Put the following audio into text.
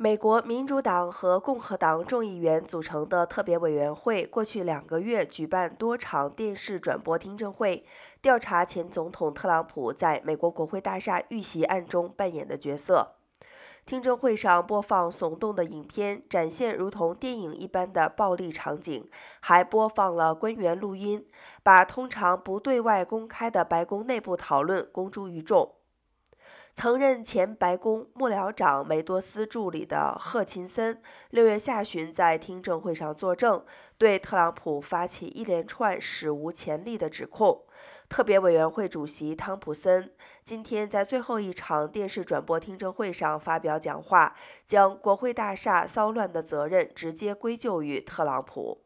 美国民主党和共和党众议员组成的特别委员会过去两个月举办多场电视转播听证会，调查前总统特朗普在美国国会大厦遇袭案中扮演的角色。听证会上播放耸动的影片，展现如同电影一般的暴力场景，还播放了官员录音，把通常不对外公开的白宫内部讨论公诸于众。曾任前白宫幕僚长梅多斯助理的赫钦森，六月下旬在听证会上作证，对特朗普发起一连串史无前例的指控。特别委员会主席汤普森今天在最后一场电视转播听证会上发表讲话，将国会大厦骚乱的责任直接归咎于特朗普。